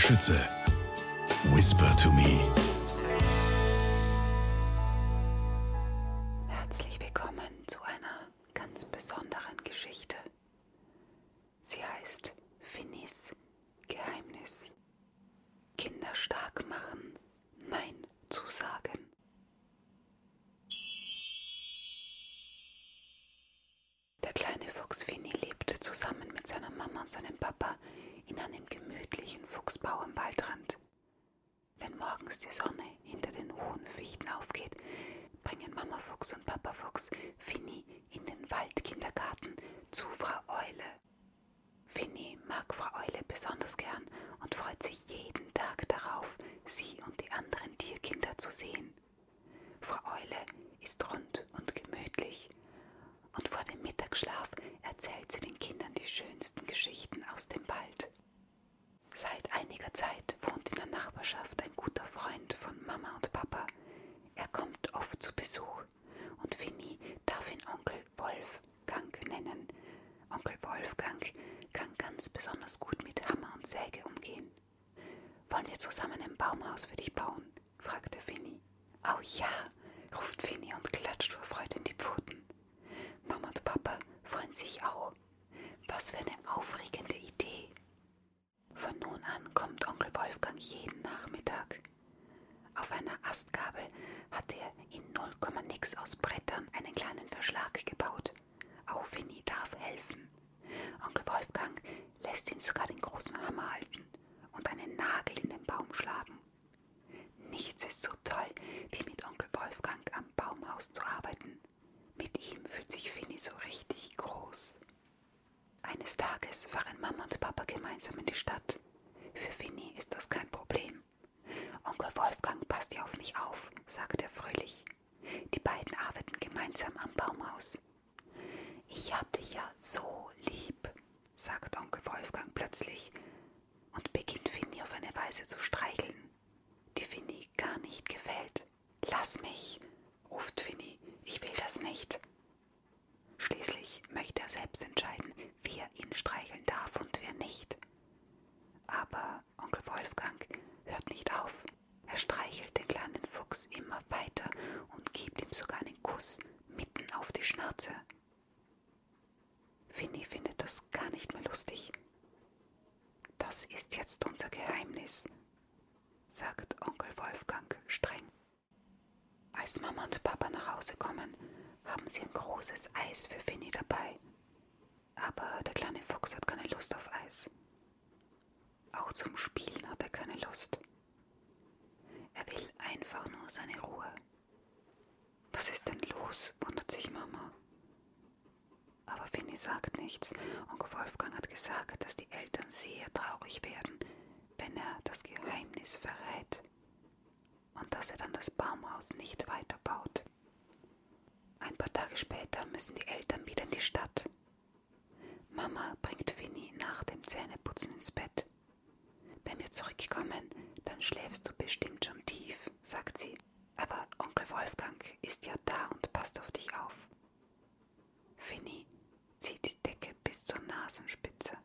Schütze. Whisper to me. Herzlich willkommen zu einer ganz besonderen Geschichte. Sie heißt Finis Geheimnis. Kinder stark machen, Nein zu sagen. Der kleine Fuchs Finny lebte zusammen mit seiner Mama und seinem Papa in einem gemütlichen Fuchsbau am Waldrand. Wenn morgens die Sonne hinter den hohen Fichten aufgeht, bringen Mama Fuchs und Papa Fuchs Finny in den Waldkindergarten zu Frau Eule. Finny mag Frau Eule besonders gern und freut sich jeden Tag darauf, sie und die anderen Tierkinder zu sehen. Frau Eule ist rund und gemütlich und vor dem Mittagsschlaf erzählt sie den Kindern die schönsten Dem Wald. Seit einiger Zeit wohnt in der Nachbarschaft ein guter Freund von Mama und Papa. Er kommt oft zu Besuch und Finny darf ihn Onkel Wolfgang nennen. Onkel Wolfgang kann ganz besonders gut mit Hammer und Säge umgehen. Wollen wir zusammen ein Baumhaus für dich bauen? fragte Finny. Oh ja, ruft Finny und klatscht vor Freude in die Pfoten. Mama und Papa freuen sich auch. Was für eine aufregende Idee. Von nun an kommt Onkel Wolfgang jeden Nachmittag. Auf einer Astgabel hat er in 0, nix aus Brettern einen kleinen Verschlag gebaut. Auch Finny darf helfen. Onkel Wolfgang lässt ihn sogar den großen Hammer halten und einen Nagel in den Baum schlagen. Nichts ist so toll, wie mit Onkel Wolfgang am Baumhaus zu arbeiten. Mit ihm fühlt sich Finny so richtig groß. Eines Tages fahren Mama und Papa gemeinsam in die Stadt. Für Finny ist das kein passt ja auf mich auf, sagt er fröhlich. Die beiden arbeiten gemeinsam am Baumhaus. Ich hab dich ja so lieb, sagt Onkel Wolfgang plötzlich und beginnt Finny auf eine Weise zu streicheln, die Finny gar nicht gefällt. Lass mich, ruft Finny, ich will das nicht. Schließlich möchte er selbst entscheiden, wer ihn streicheln darf und wer nicht. Aber Onkel Wolfgang hört nicht auf. Er streichelt den kleinen Fuchs immer weiter und gibt ihm sogar einen Kuss mitten auf die Schnauze. Finny findet das gar nicht mehr lustig. Das ist jetzt unser Geheimnis, sagt Onkel Wolfgang streng. Als Mama und Papa nach Hause kommen, haben sie ein großes Eis für Finny dabei. Aber der kleine Fuchs hat keine Lust auf Eis. Auch zum Spielen hat er keine Lust. Er will einfach nur seine Ruhe. Was ist denn los? wundert sich Mama. Aber Finny sagt nichts. Onkel Wolfgang hat gesagt, dass die Eltern sehr traurig werden, wenn er das Geheimnis verrät. Und dass er dann das Baumhaus nicht weiterbaut. Ein paar Tage später müssen die Eltern wieder in die Stadt. Mama bringt Finny nach dem Zähneputzen ins Bett. Wenn wir zurückkommen, dann schläfst du bestimmt schon tief, sagt sie. Aber Onkel Wolfgang ist ja da und passt auf dich auf. Finny zieht die Decke bis zur Nasenspitze.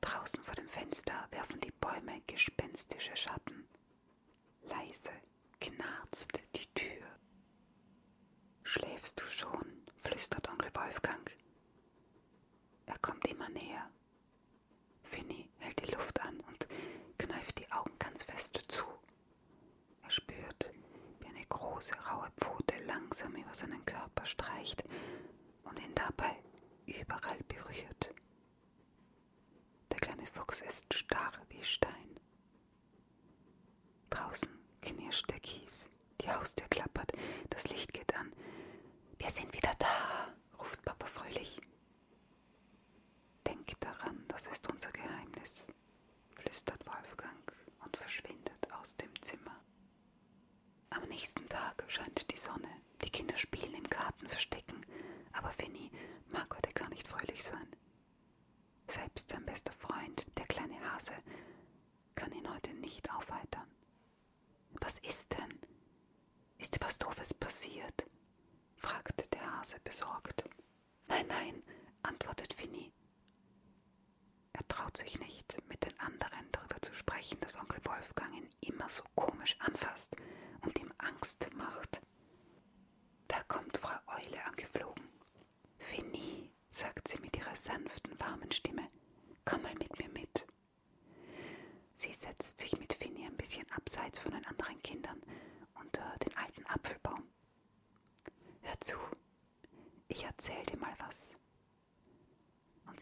Draußen vor dem Fenster werfen die Bäume gespenstische Schatten. Leise knarzt die Tür. Schläfst du schon? flüstert Onkel Wolfgang. Er kommt immer näher. Finny hält die Luft an und kneift die Augen ganz fest zu. Er spürt, wie eine große raue Pfote langsam über seinen Körper streicht und ihn dabei überall berührt. Der kleine Fuchs ist starr wie Stein. Draußen knirscht der Kies, die Haustür klappert, das Licht geht an. Wir sind wieder da, ruft Papa fröhlich. Denk daran, das ist unser Geheimnis, flüstert Wolfgang und verschwindet aus dem Zimmer. Am nächsten Tag scheint die Sonne. Die Kinder spielen im Garten verstecken, aber Finny mag heute gar nicht fröhlich sein. Selbst sein bester Freund, der kleine Hase, kann ihn heute nicht aufheitern. Was ist denn? Ist dir was Doofes passiert? fragte der Hase besorgt. Nein, nein, antwortet Finny. Traut sich nicht, mit den anderen Zeichen, dass Onkel Wolfgang ihn immer so komisch anfasst und ihm Angst macht. Da kommt Frau Eule angeflogen. Finny, sagt sie mit ihrer sanften, warmen Stimme, komm mal mit mir mit. Sie setzt sich mit Finny ein bisschen abseits von den anderen Kindern unter den alten Apfelbaum. Hör zu, ich erzähl dir mal was.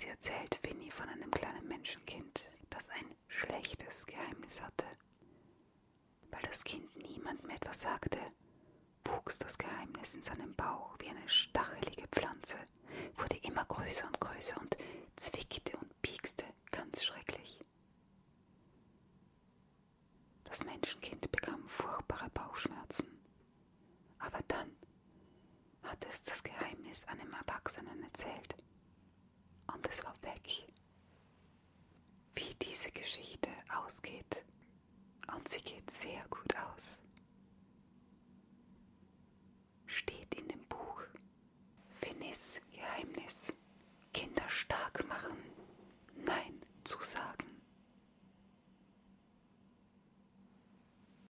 Sie erzählt Finny von einem kleinen Menschenkind, das ein schlechtes Geheimnis hatte. Weil das Kind niemandem etwas sagte, wuchs das Geheimnis in seinem Bauch wie eine stachelige Pflanze, wurde immer größer und größer und zwickte und piekste und es war weg. Wie diese Geschichte ausgeht. Und sie geht sehr gut aus. Steht in dem Buch Finis Geheimnis. Kinder stark machen.